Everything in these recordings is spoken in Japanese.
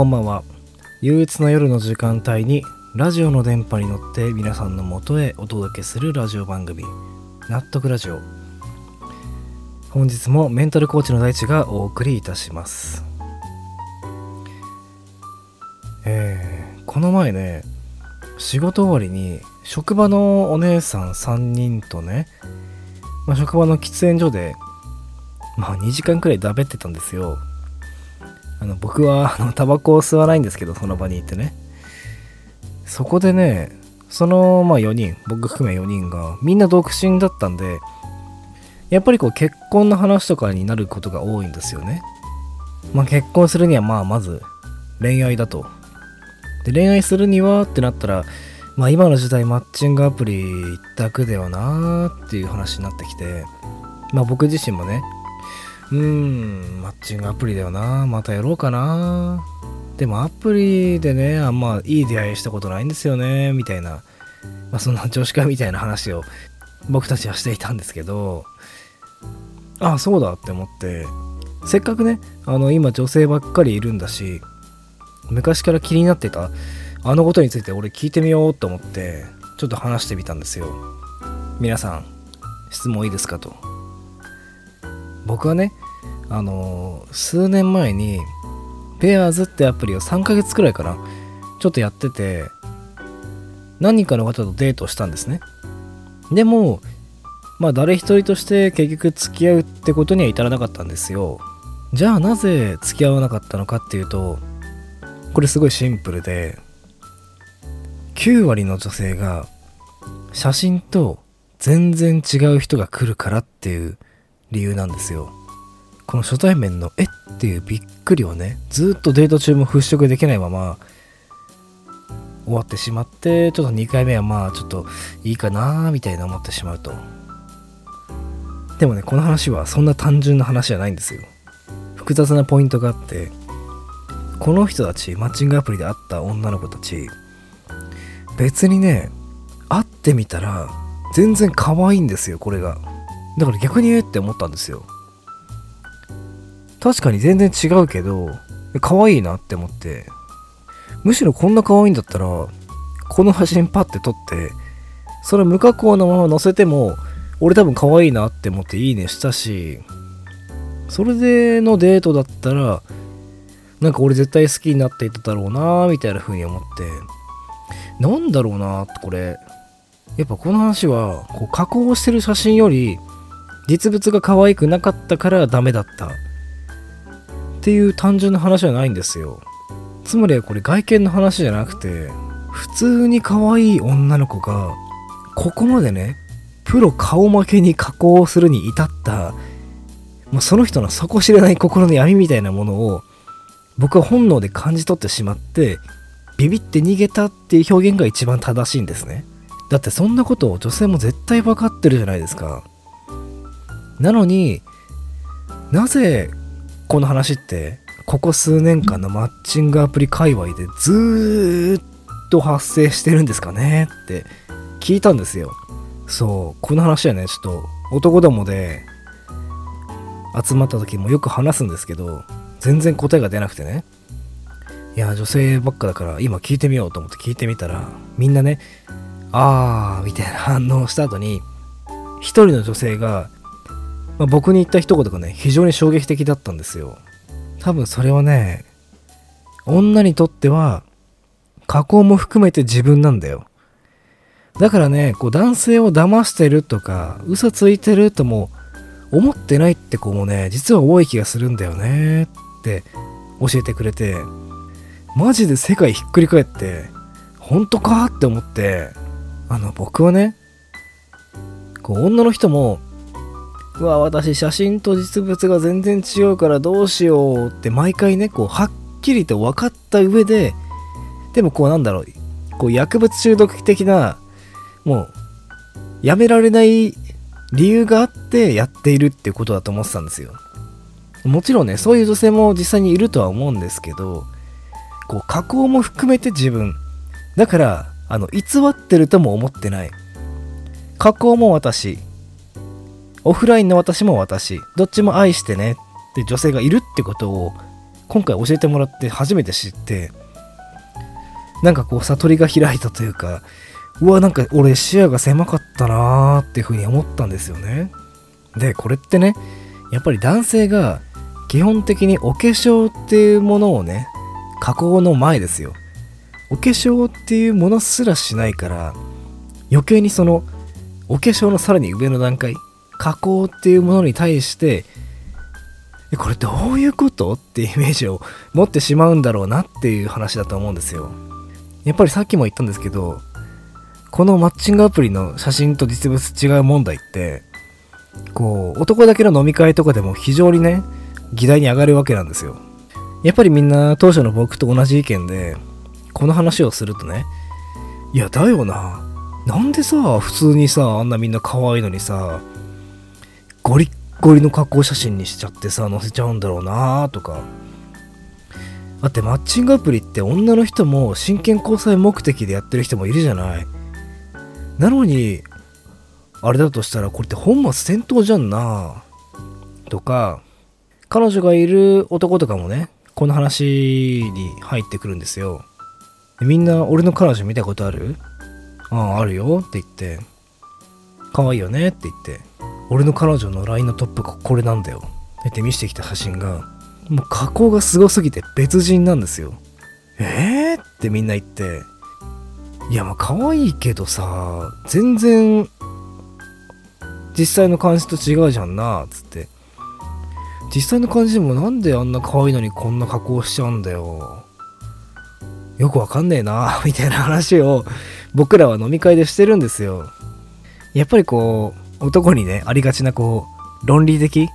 こんばんは。憂鬱な夜の時間帯にラジオの電波に乗って皆さんのもとへお届けするラジオ番組納得ラジオ。本日もメンタルコーチの大地がお送りいたします。えー、この前ね仕事終わりに職場のお姉さん3人とね、まあ、職場の喫煙所でまあ2時間くらいだべってたんですよ。あの僕はあのタバコを吸わないんですけどその場にいてね。そこでねそのまあ4人僕含め4人がみんな独身だったんでやっぱりこう結婚の話とかになることが多いんですよね。まあ結婚するにはまあまず恋愛だと。で恋愛するにはってなったらまあ今の時代マッチングアプリ一択ではなーっていう話になってきてまあ僕自身もねうーん、マッチングアプリだよな。またやろうかな。でもアプリでね、あんまいい出会いしたことないんですよね、みたいな。まあそんな女子会みたいな話を僕たちはしていたんですけど、ああ、そうだって思って、せっかくね、あの今女性ばっかりいるんだし、昔から気になってたあのことについて俺聞いてみようと思って、ちょっと話してみたんですよ。皆さん、質問いいですかと。僕はねあの、数年前にペアーズってアプリを3ヶ月くらいかなちょっとやってて何人かの方とデートしたんですね。でもまあ誰一人として結局付き合うってことには至らなかったんですよ。じゃあなぜ付き合わなかったのかっていうとこれすごいシンプルで9割の女性が写真と全然違う人が来るからっていう理由なんですよ。この初対面の「えっ?」ていうびっくりをねずっとデート中も払拭できないまま終わってしまってちょっと2回目はまあちょっといいかなみたいな思ってしまうと。でもねこの話はそんな単純な話じゃないんですよ。複雑なポイントがあってこの人たちマッチングアプリで会った女の子たち別にね会ってみたら全然可愛いんですよこれが。だから逆にえって思ったんですよ。確かに全然違うけど可愛いなって思って。むしろこんな可愛いんだったらこの写真パッて撮ってそれ無加工のまま載せても俺多分可愛いなって思っていいねしたしそれでのデートだったらなんか俺絶対好きになっていただろうなみたいな風に思って。なんだろうなってこれ。やっぱこの話はこう加工してる写真より実物が可愛くなかったからダメだった。っていう単純な話じゃないんですよ。つまりこれ外見の話じゃなくて普通に可愛い女の子がここまでねプロ顔負けに加工するに至ったもうその人の底知れない心の闇みたいなものを僕は本能で感じ取ってしまってビビって逃げたっていう表現が一番正しいんですね。だってそんなことを女性も絶対分かってるじゃないですか。なのになぜこの話ってここ数年間のマッチングアプリ界隈でずっと発生してるんですかね？って聞いたんですよ。そうこの話はねちょっと男どもで集まった時もよく話すんですけど全然答えが出なくてね。いや女性ばっかだから今聞いてみようと思って聞いてみたらみんなねあーみたいな反応した後に一人の女性が、まあ、僕に言った一言がね非常に衝撃的だったんですよ。多分それはね女にとっては加工も含めて自分なんだよ。だからねこう男性を騙してるとか嘘ついてるとも思ってないって子もね実は多い気がするんだよねって教えてくれてマジで世界ひっくり返って本当かって思ってあの僕はねこう女の人もうわ私写真と実物が全然違うからどうしようって毎回ねこうはっきりと分かった上ででもこうなんだろうこう薬物中毒的なもうやめられない理由があってやっているっていうことだと思ってたんですよ。もちろんねそういう女性も実際にいるとは思うんですけどこう加工も含めて自分。だからあの偽ってるとも思ってない。加工も私。オフラインの私も私どっちも愛してねって女性がいるってことを今回教えてもらって初めて知ってなんかこう悟りが開いたというかうわなんか俺視野が狭かったなーっていうふうに思ったんですよね。でこれってねやっぱり男性が基本的にお化粧っていうものをね加工の前ですよ。お化粧っていうものすらしないから余計にそのお化粧のさらに上の段階加工っていうものに対してこれどういうこと？っていうイメージを持ってしまうんだろうなっていう話だと思うんですよ。やっぱりさっきも言ったんですけどこのマッチングアプリの写真と実物違う問題ってこう男だけの飲み会とかでも非常にね議題に上がるわけなんですよ。やっぱりみんな当初の僕と同じ意見でこの話をするとねいやだよな。なんでさ普通にさあんなみんな可愛いのにさゴリッゴリの加工写真にしちゃってさ載せちゃうんだろうなとか。だってマッチングアプリって女の人も真剣交際目的でやってる人もいるじゃない。なのにあれだとしたらこれって本末転倒じゃんなとか彼女がいる男とかもねこの話に入ってくるんですよ。みんな俺の彼女見たことある？あああるよって言って。可愛いよねって言って。俺の彼女の LINE のトップがこれなんだよ。って見せてきた写真がもう加工がすごすぎて別人なんですよ。えーってみんな言って。いやまあ可愛いけどさ全然実際の感じと違うじゃんなつって。実際の感じでもなんであんな可愛いのにこんな加工しちゃうんだよ。よくわかんねえなみたいな話を僕らは飲み会でしてるんですよ。やっぱりこう男にねありがちなこう論理的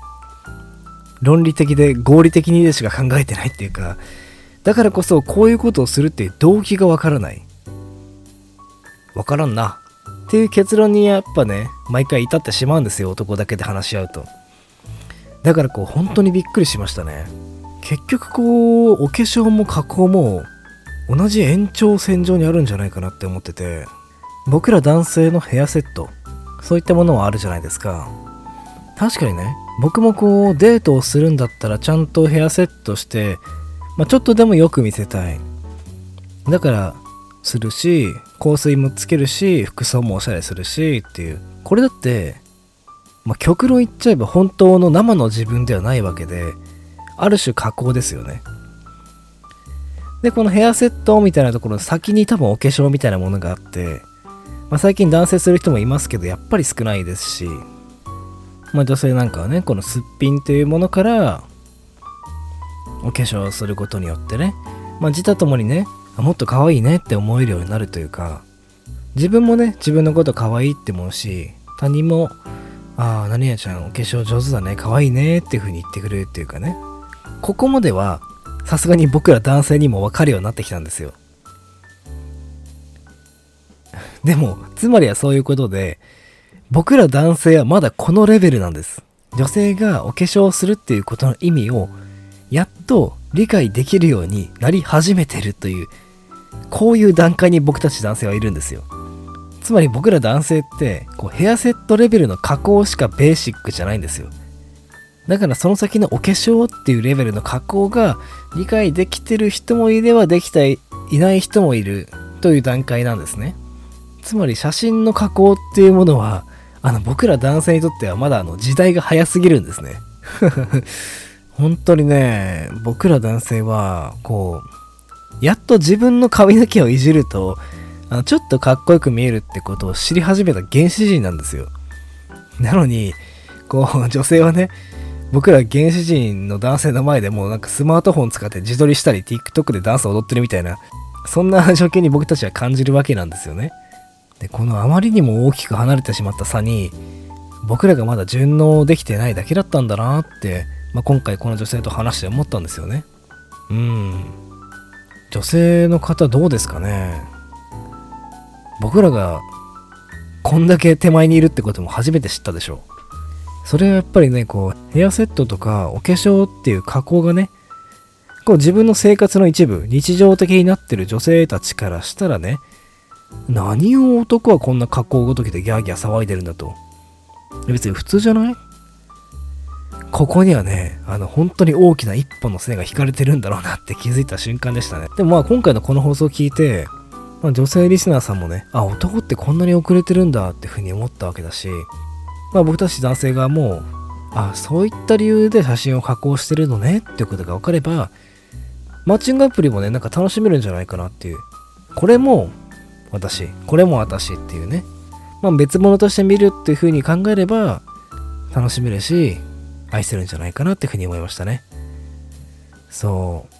論理的で合理的にでしか考えてないっていうかだからこそこういうことをするっていう動機がわからないわからんな。っていう結論にやっぱね、毎回至ってしまうんですよ、男だけで話し合うと。だからこう、本当にびっくりしましたね。結局こう、お化粧も加工も、同じ延長線上にあるんじゃないかなって思ってて、僕ら男性のヘアセット、そういったものはあるじゃないですか。確かにね、僕もこう、デートをするんだったらちゃんとヘアセットして、まあ、ちょっとでもよく見せたい。だから、するし、香水もつけるし服装もおしゃれするしっていうこれだってまあ、極論言っちゃえば本当の生の自分ではないわけである種加工ですよねでこのヘアセットみたいなところの先に多分お化粧みたいなものがあって、まあ、最近男性する人もいますけどやっぱり少ないですし、まあ、女性なんかはねこのすっぴんというものからお化粧をすることによってね、まあ、自他ともにねもっと可愛いねって思えるようになるというか自分もね自分のこと可愛いって思うし他人もああ何々ちゃんお化粧上手だね可愛いねっていう風に言ってくれるっていうかねここまではさすがに僕ら男性にも分かるようになってきたんですよ。でもつまりはそういうことで僕ら男性はまだこのレベルなんです。女性がお化粧をするっていうことの意味をやっと理解できるようになり始めてるというこういう段階に僕たち男性はいるんですよ。つまり僕ら男性ってこうヘアセットレベルの加工しかベーシックじゃないんですよ。だからその先のお化粧っていうレベルの加工が理解できてる人もいればできていない人もいるという段階なんですね。つまり写真の加工っていうものはあの僕ら男性にとってはまだあの時代が早すぎるんですね。本当にね、僕ら男性はこう、やっと自分の髪の毛をいじるとあのちょっとかっこよく見えるってことを知り始めた原始人なんですよ。なのに、こう、女性はね、僕ら原始人の男性の前でもうなんかスマートフォン使って自撮りしたり TikTok でダンス踊ってるみたいな、そんな状況に僕たちは感じるわけなんですよね。で、このあまりにも大きく離れてしまった差に、僕らがまだ順応できてないだけだったんだなって、まあ、今回この女性と話して思ったんですよね。うん。女性の方どうですかね僕らがこんだけ手前にいるってことも初めて知ったでしょう。それはやっぱりね、こう、ヘアセットとかお化粧っていう加工がね、こう自分の生活の一部、日常的になってる女性たちからしたらね、何を男はこんな加工ごときでギャーギャー騒いでるんだと。別に普通じゃない？ここにはね、あの、本当に大きな一本の線が引かれてるんだろうなって気づいた瞬間でしたね。でもまあ今回のこの放送を聞いて、まあ、女性リスナーさんもね、あ、男ってこんなに遅れてるんだってふうに思ったわけだし、まあ僕たち男性側も、あ、そういった理由で写真を加工してるのねっていうことが分かれば、マッチングアプリもね、なんか楽しめるんじゃないかなっていう。これも私、これも私っていうね。まあ別物として見るっていうふうに考えれば、楽しめるし、愛せるんじゃないかなっていうふうに思いましたね。そう。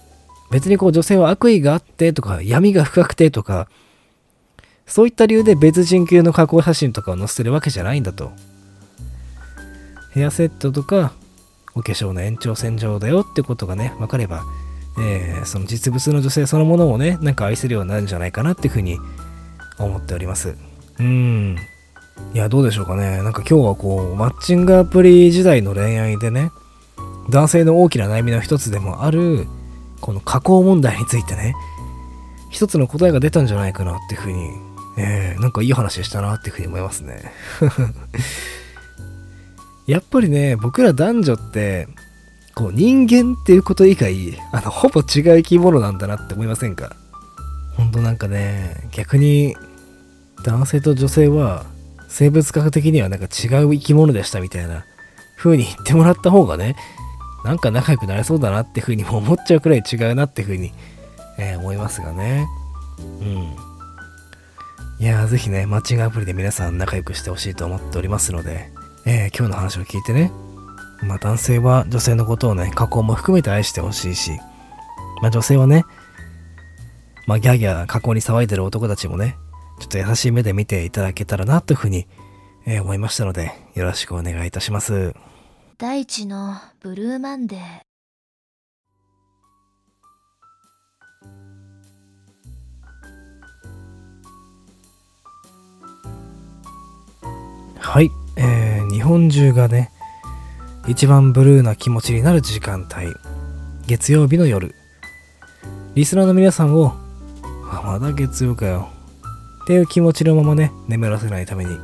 別にこう女性は悪意があってとか闇が深くてとかそういった理由で別人級の加工写真とかを載せてるわけじゃないんだとヘアセットとかお化粧の延長線上だよってことがね分かれば、えー、その実物の女性そのものをねなんか愛せるようになるんじゃないかなっていうふうに思っております。うん。いやどうでしょうかね。なんか今日はこうマッチングアプリ時代の恋愛でね男性の大きな悩みの一つでもあるこの加工問題についてね、一つの答えが出たんじゃないかなっていうふうに、えー、なんかいい話したなっていうふうに思いますね。やっぱりね、僕ら男女って、こう人間っていうこと以外、あの、ほぼ違う生き物なんだなって思いませんか？ほんとなんかね、逆に男性と女性は生物学的にはなんか違う生き物でしたみたいな風に言ってもらった方がね、なんか仲良くなれそうだなっていうふうにも思っちゃうくらい違うなっていうふうに、えー、思いますがね。うん。いやー、ぜひね、マッチングアプリで皆さん仲良くしてほしいと思っておりますので、えー、今日の話を聞いてね、まあ男性は女性のことをね、加工も含めて愛してほしいし、まあ女性はね、まあギャーギャー加工に騒いでる男たちもね、ちょっと優しい目で見ていただけたらなというふうに、えー、思いましたので、よろしくお願いいたします。大地のブルーマンデーはい、えー、日本中がね一番ブルーな気持ちになる時間帯月曜日の夜リスナーの皆さんをあまだ月曜かよっていう気持ちのままね眠らせないために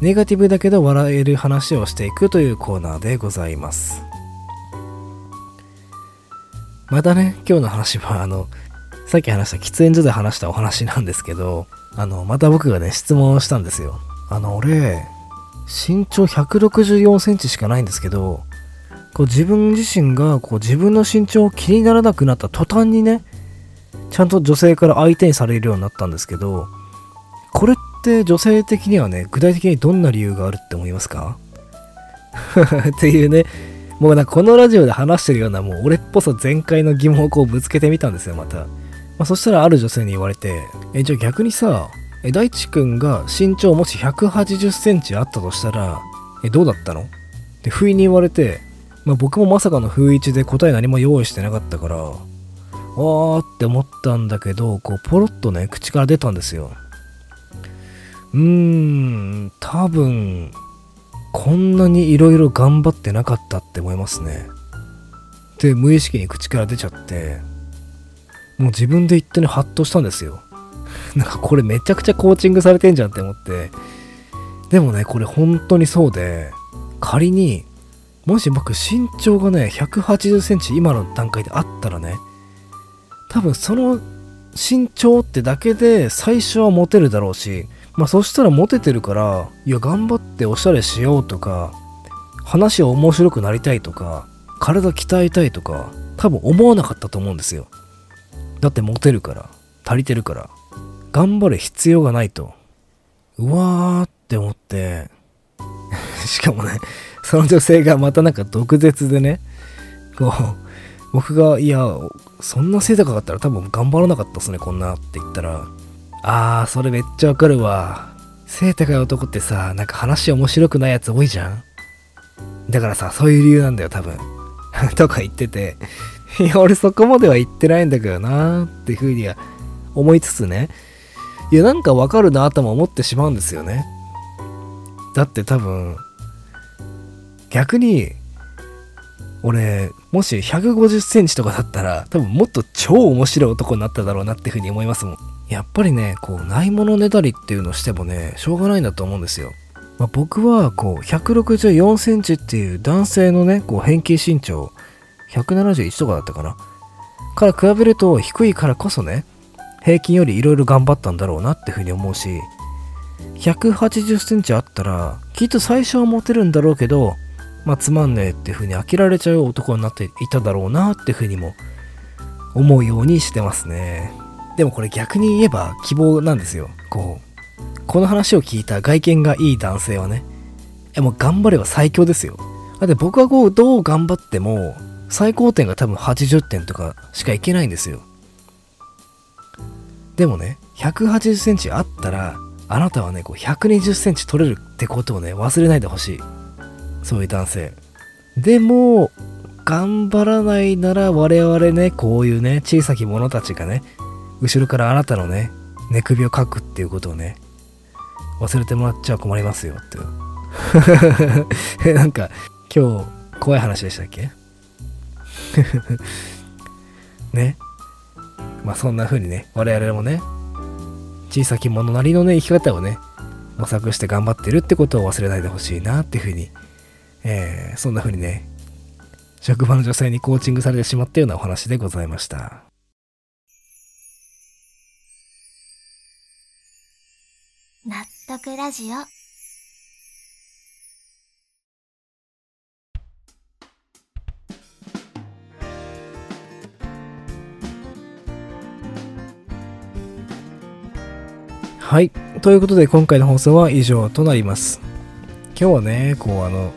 ネガティブだけど笑える話をしていくというコーナーでございます。またね、今日の話は、あの、さっき話した喫煙所で話したお話なんですけど、あの、また僕がね、質問をしたんですよ。あの、俺、身長164センチしかないんですけど、こう自分自身がこう自分の身長を気にならなくなった途端にね、ちゃんと女性から相手にされるようになったんですけど、これって女性的にはね、具体的にどんな理由があるって思いますか？っていうね、もうなんかこのラジオで話してるようなもう俺っぽさ全開の疑問をこうぶつけてみたんですよ、また。まあ、そしたらある女性に言われて、え、じゃあ逆にさ、え、大地くんが身長もし180センチあったとしたら、え、どうだったの？って不意に言われて、まあ、僕もまさかの不意打ちで答え何も用意してなかったから、あーって思ったんだけど、こうポロッとね、口から出たんですよ。うーん、多分、こんなに色々頑張ってなかったって思いますね。で、無意識に口から出ちゃって、もう自分で言ってね、ハッとしたんですよ。なんかこれめちゃくちゃコーチングされてんじゃんって思って。でもね、これ本当にそうで、仮にもし僕身長がね180センチ今の段階であったらね多分その身長ってだけで最初はモテるだろうしまあそしたらモテてるからいや頑張っておしゃれしようとか話を面白くなりたいとか体鍛えたいとか多分思わなかったと思うんですよ。だってモテるから足りてるから頑張る必要がないと。うわーって思って。しかもねその女性がまたなんか毒舌でねこう僕がいやそんな背高かったら多分頑張らなかったっすねこんなって言ったら。あーそれめっちゃわかるわ。背高い男ってさなんか話面白くないやつ多いじゃん。だからさそういう理由なんだよ多分。とか言ってて。いや俺そこまでは言ってないんだけどなーっていうふうには思いつつね。いやなんかわかるなとも思ってしまうんですよね。だって多分逆に俺もし150センチとかだったら多分もっと超面白い男になっただろうなっていうふうに思いますもん。やっぱりねこうないものねだりっていうのをしてもねしょうがないんだと思うんですよ、まあ、僕はこう164センチっていう男性のねこう平均身長171とかだったかな。から比べると低いからこそね平均よりいろいろ頑張ったんだろうなっていうふうに思うし180センチあったらきっと最初はモテるんだろうけどまあつまんねえっていうふうに飽きられちゃう男になっていただろうなっていうふうにも思うようにしてますね。でもこれ逆に言えば希望なんですよ。こうこの話を聞いた外見がいい男性はね。えもう頑張れば最強ですよ。だって僕はこうどう頑張っても最高点が多分80点とかしかいけないんですよ。でもね180センチあったらあなたはねこう120センチ取れるってことをね忘れないでほしい。そういう男性。でも頑張らないなら我々ねこういうね小さき者たちがね後ろからあなたのね寝首をかくっていうことをね忘れてもらっちゃ困りますよって。い うなんか今日怖い話でしたっけ？ね。まあそんな風にね我々もね小さき者なりのね生き方をね模索して頑張ってるってことを忘れないでほしいなっていう風にえー、そんな風にね職場の女性にコーチングされてしまったようなお話でございました。納得ラジオ。はい。ということで今回の放送は以上となります。今日はねこうあの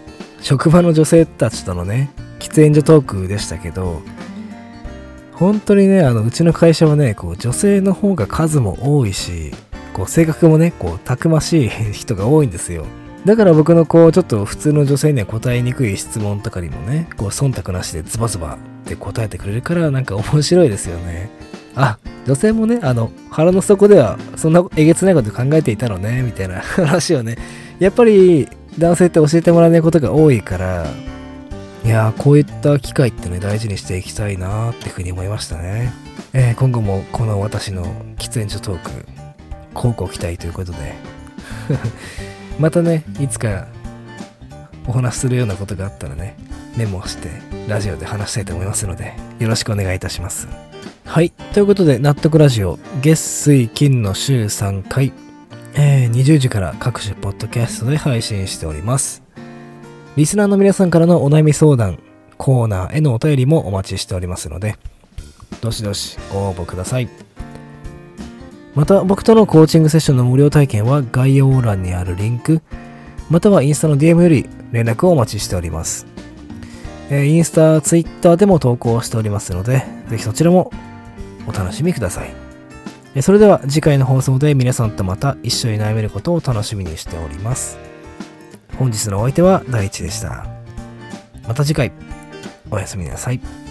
職場の女性たちとのね喫煙所トークでしたけど本当にねあのうちの会社はねこう女性の方が数も多いしこう性格もねこうたくましい人が多いんですよ。だから僕のこうちょっと普通の女性には答えにくい質問とかにもねこう忖度なしでズバズバって答えてくれるからなんか面白いですよね。あ女性もねあの腹の底ではそんなえげつないこと考えていたのねみたいな話をねやっぱり男性って教えてもらえないことが多いからいやーこういった機会ってね大事にしていきたいなーってふうに思いましたね、えー、今後もこの私の喫煙所トーク交互期待ということで。またねいつかお話しするようなことがあったらねメモしてラジオで話したいと思いますのでよろしくお願いいたします。はい。ということで納得ラジオ月水金の週3回。えー、20時から各種ポッドキャストで配信しております。リスナーの皆さんからのお悩み相談、コーナーへのお便りもお待ちしておりますので、どしどしご応募ください。また、僕とのコーチングセッションの無料体験は概要欄にあるリンク、またはインスタの DM より連絡をお待ちしております。えー、インスタ、ツイッターでも投稿しておりますので、ぜひそちらもお楽しみください。それでは次回の放送で皆さんとまた一緒に悩めることを楽しみにしております。本日のお相手は大地でした。また次回、おやすみなさい。